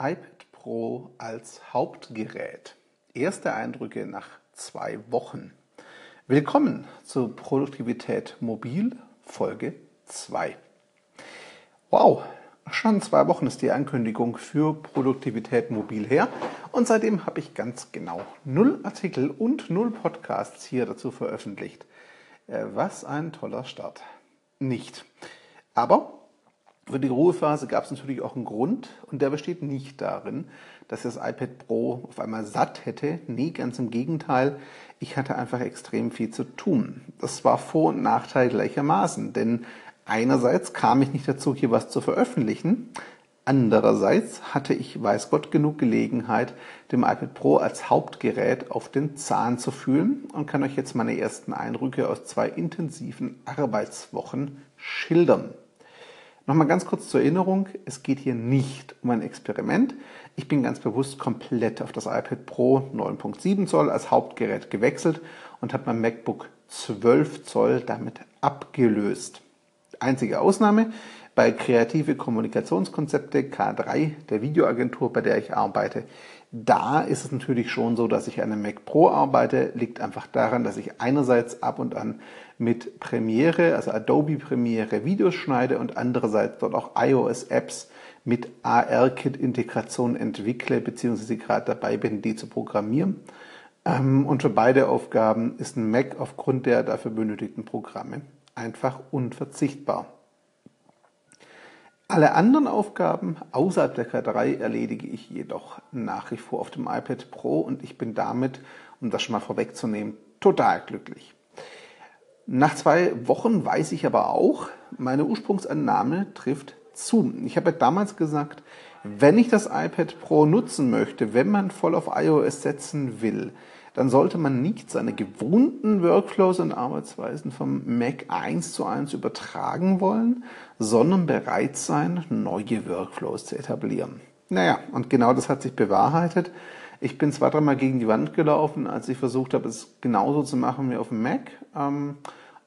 iPad Pro als Hauptgerät. Erste Eindrücke nach zwei Wochen. Willkommen zu Produktivität Mobil Folge 2. Wow, schon zwei Wochen ist die Ankündigung für Produktivität Mobil her und seitdem habe ich ganz genau null Artikel und null Podcasts hier dazu veröffentlicht. Äh, was ein toller Start. Nicht. Aber für die Ruhephase gab es natürlich auch einen Grund und der besteht nicht darin, dass das iPad Pro auf einmal satt hätte. Nee, ganz im Gegenteil. Ich hatte einfach extrem viel zu tun. Das war Vor- und Nachteil gleichermaßen, denn einerseits kam ich nicht dazu, hier was zu veröffentlichen. Andererseits hatte ich, weiß Gott, genug Gelegenheit, dem iPad Pro als Hauptgerät auf den Zahn zu fühlen und kann euch jetzt meine ersten Eindrücke aus zwei intensiven Arbeitswochen schildern. Nochmal ganz kurz zur Erinnerung, es geht hier nicht um ein Experiment. Ich bin ganz bewusst komplett auf das iPad Pro 9.7 Zoll als Hauptgerät gewechselt und habe mein MacBook 12 Zoll damit abgelöst. Einzige Ausnahme, bei Kreative Kommunikationskonzepte K3, der Videoagentur, bei der ich arbeite, da ist es natürlich schon so, dass ich an einem Mac Pro arbeite. Liegt einfach daran, dass ich einerseits ab und an mit Premiere, also Adobe Premiere Videos schneide und andererseits dort auch iOS-Apps mit AR-Kit-Integration entwickle, beziehungsweise gerade dabei bin, die zu programmieren. Ähm, und für beide Aufgaben ist ein Mac aufgrund der dafür benötigten Programme einfach unverzichtbar. Alle anderen Aufgaben außerhalb der K3 erledige ich jedoch nach wie vor auf dem iPad Pro und ich bin damit, um das schon mal vorwegzunehmen, total glücklich. Nach zwei Wochen weiß ich aber auch, meine Ursprungsannahme trifft zu. Ich habe damals gesagt, wenn ich das iPad Pro nutzen möchte, wenn man voll auf iOS setzen will, dann sollte man nicht seine gewohnten Workflows und Arbeitsweisen vom Mac eins zu eins übertragen wollen, sondern bereit sein, neue Workflows zu etablieren. Naja, und genau das hat sich bewahrheitet. Ich bin zwei, dreimal gegen die Wand gelaufen, als ich versucht habe, es genauso zu machen wie auf dem Mac. Ähm,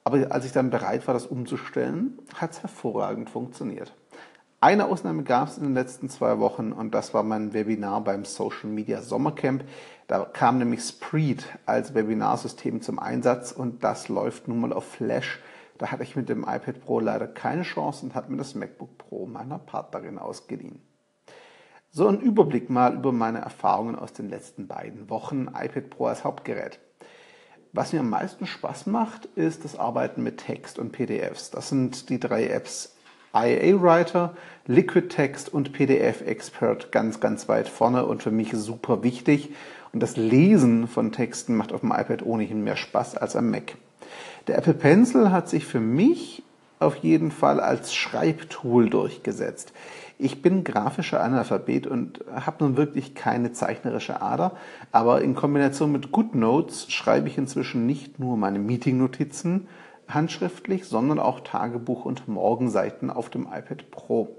aber als ich dann bereit war, das umzustellen, hat es hervorragend funktioniert. Eine Ausnahme gab es in den letzten zwei Wochen und das war mein Webinar beim Social Media Sommercamp. Da kam nämlich Spreed als Webinarsystem zum Einsatz und das läuft nun mal auf Flash. Da hatte ich mit dem iPad Pro leider keine Chance und habe mir das MacBook Pro meiner Partnerin ausgeliehen. So ein Überblick mal über meine Erfahrungen aus den letzten beiden Wochen iPad Pro als Hauptgerät. Was mir am meisten Spaß macht, ist das Arbeiten mit Text und PDFs. Das sind die drei Apps IA Writer, Liquid Text und PDF Expert ganz, ganz weit vorne und für mich super wichtig. Und das Lesen von Texten macht auf dem iPad ohnehin mehr Spaß als am Mac. Der Apple Pencil hat sich für mich auf jeden Fall als Schreibtool durchgesetzt. Ich bin grafischer Analphabet und habe nun wirklich keine zeichnerische Ader, aber in Kombination mit GoodNotes schreibe ich inzwischen nicht nur meine Meeting-Notizen, handschriftlich, sondern auch Tagebuch und Morgenseiten auf dem iPad Pro.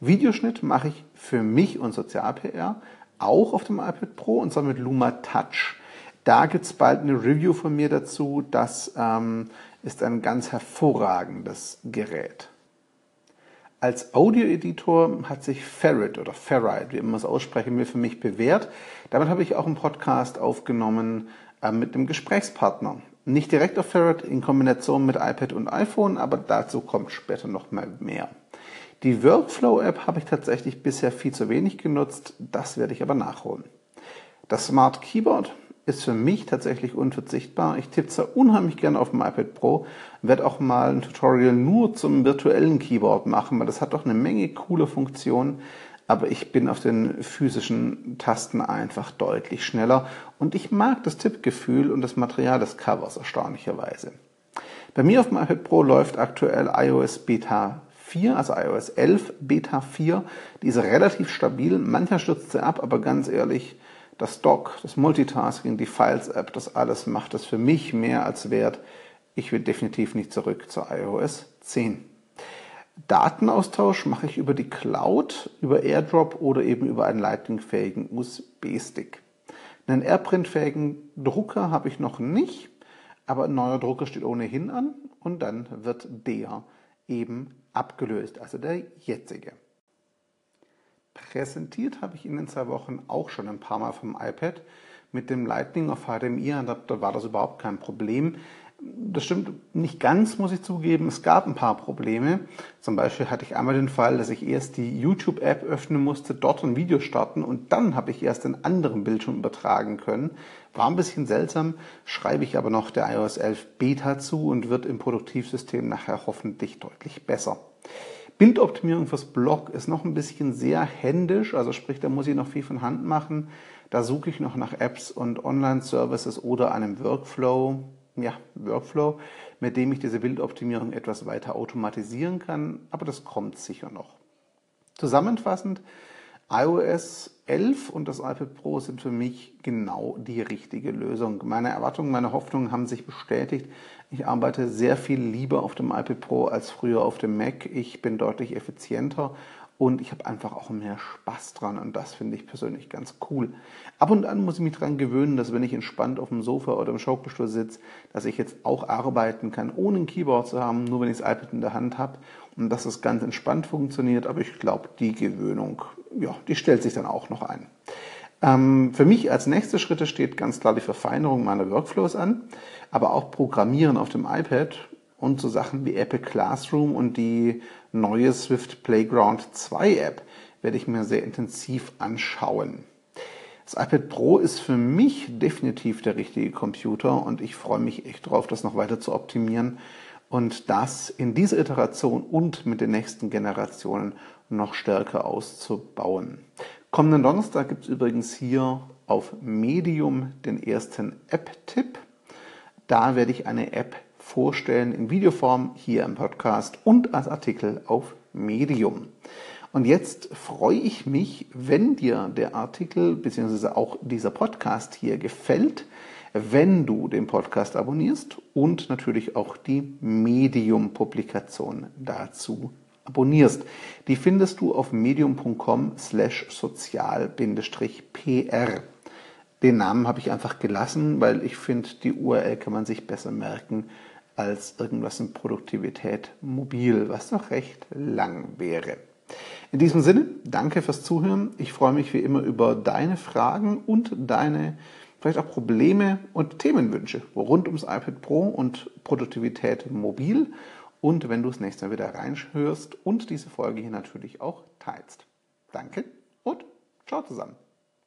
Videoschnitt mache ich für mich und Sozial-PR auch auf dem iPad Pro und zwar mit Luma Touch. Da gibt es bald eine Review von mir dazu. Das ähm, ist ein ganz hervorragendes Gerät. Als Audioeditor hat sich Ferret oder Ferrite, wie immer es aussprechen will, für mich bewährt. Damit habe ich auch einen Podcast aufgenommen äh, mit einem Gesprächspartner. Nicht direkt auf Ferret in Kombination mit iPad und iPhone, aber dazu kommt später noch mal mehr. Die Workflow-App habe ich tatsächlich bisher viel zu wenig genutzt, das werde ich aber nachholen. Das Smart Keyboard ist für mich tatsächlich unverzichtbar. Ich tippe zwar unheimlich gerne auf dem iPad Pro, werde auch mal ein Tutorial nur zum virtuellen Keyboard machen, weil das hat doch eine Menge coole Funktionen, aber ich bin auf den physischen Tasten einfach deutlich schneller und ich mag das Tippgefühl und das Material des Covers erstaunlicherweise. Bei mir auf dem iPad Pro läuft aktuell iOS Beta 4, also iOS 11 Beta 4. Die ist relativ stabil, mancher stürzt sie ab, aber ganz ehrlich, das Dock, das Multitasking, die Files-App, das alles macht es für mich mehr als wert. Ich will definitiv nicht zurück zu iOS 10. Datenaustausch mache ich über die Cloud, über AirDrop oder eben über einen lightningfähigen USB-Stick. Einen AirPrint-fähigen Drucker habe ich noch nicht, aber ein neuer Drucker steht ohnehin an und dann wird der eben abgelöst, also der jetzige. Präsentiert habe ich in den zwei Wochen auch schon ein paar Mal vom iPad. Mit dem Lightning auf HDMI-Adapter war das überhaupt kein Problem. Das stimmt nicht ganz, muss ich zugeben. Es gab ein paar Probleme. Zum Beispiel hatte ich einmal den Fall, dass ich erst die YouTube-App öffnen musste, dort ein Video starten und dann habe ich erst den anderen Bildschirm übertragen können. War ein bisschen seltsam, schreibe ich aber noch der iOS 11 Beta zu und wird im Produktivsystem nachher hoffentlich deutlich besser. Bildoptimierung fürs Blog ist noch ein bisschen sehr händisch, also sprich, da muss ich noch viel von Hand machen. Da suche ich noch nach Apps und Online-Services oder einem Workflow, ja, Workflow, mit dem ich diese Bildoptimierung etwas weiter automatisieren kann, aber das kommt sicher noch. Zusammenfassend, iOS 11 und das iPad Pro sind für mich genau die richtige Lösung. Meine Erwartungen, meine Hoffnungen haben sich bestätigt. Ich arbeite sehr viel lieber auf dem iPad Pro als früher auf dem Mac. Ich bin deutlich effizienter und ich habe einfach auch mehr Spaß dran und das finde ich persönlich ganz cool. Ab und an muss ich mich daran gewöhnen, dass wenn ich entspannt auf dem Sofa oder im Schaukelstuhl sitze, dass ich jetzt auch arbeiten kann, ohne ein Keyboard zu haben, nur wenn ich das iPad in der Hand habe und dass es ganz entspannt funktioniert. Aber ich glaube, die Gewöhnung, ja, die stellt sich dann auch noch ein. Ähm, für mich als nächste Schritte steht ganz klar die Verfeinerung meiner Workflows an, aber auch Programmieren auf dem iPad und so Sachen wie Apple Classroom und die neue Swift Playground 2 App werde ich mir sehr intensiv anschauen. Das iPad Pro ist für mich definitiv der richtige Computer und ich freue mich echt drauf, das noch weiter zu optimieren und das in dieser Iteration und mit den nächsten Generationen noch stärker auszubauen. Kommenden Donnerstag gibt es übrigens hier auf Medium den ersten App-Tipp. Da werde ich eine App vorstellen in Videoform hier im Podcast und als Artikel auf Medium. Und jetzt freue ich mich, wenn dir der Artikel bzw. auch dieser Podcast hier gefällt, wenn du den Podcast abonnierst und natürlich auch die Medium-Publikation dazu abonnierst. Die findest du auf medium.com slash sozial-pr. Den Namen habe ich einfach gelassen, weil ich finde, die URL kann man sich besser merken als irgendwas in Produktivität mobil, was noch recht lang wäre. In diesem Sinne, danke fürs Zuhören. Ich freue mich wie immer über deine Fragen und deine vielleicht auch Probleme und Themenwünsche rund ums iPad Pro und Produktivität mobil. Und wenn du das nächste Mal wieder reinhörst und diese Folge hier natürlich auch teilst. Danke und ciao zusammen.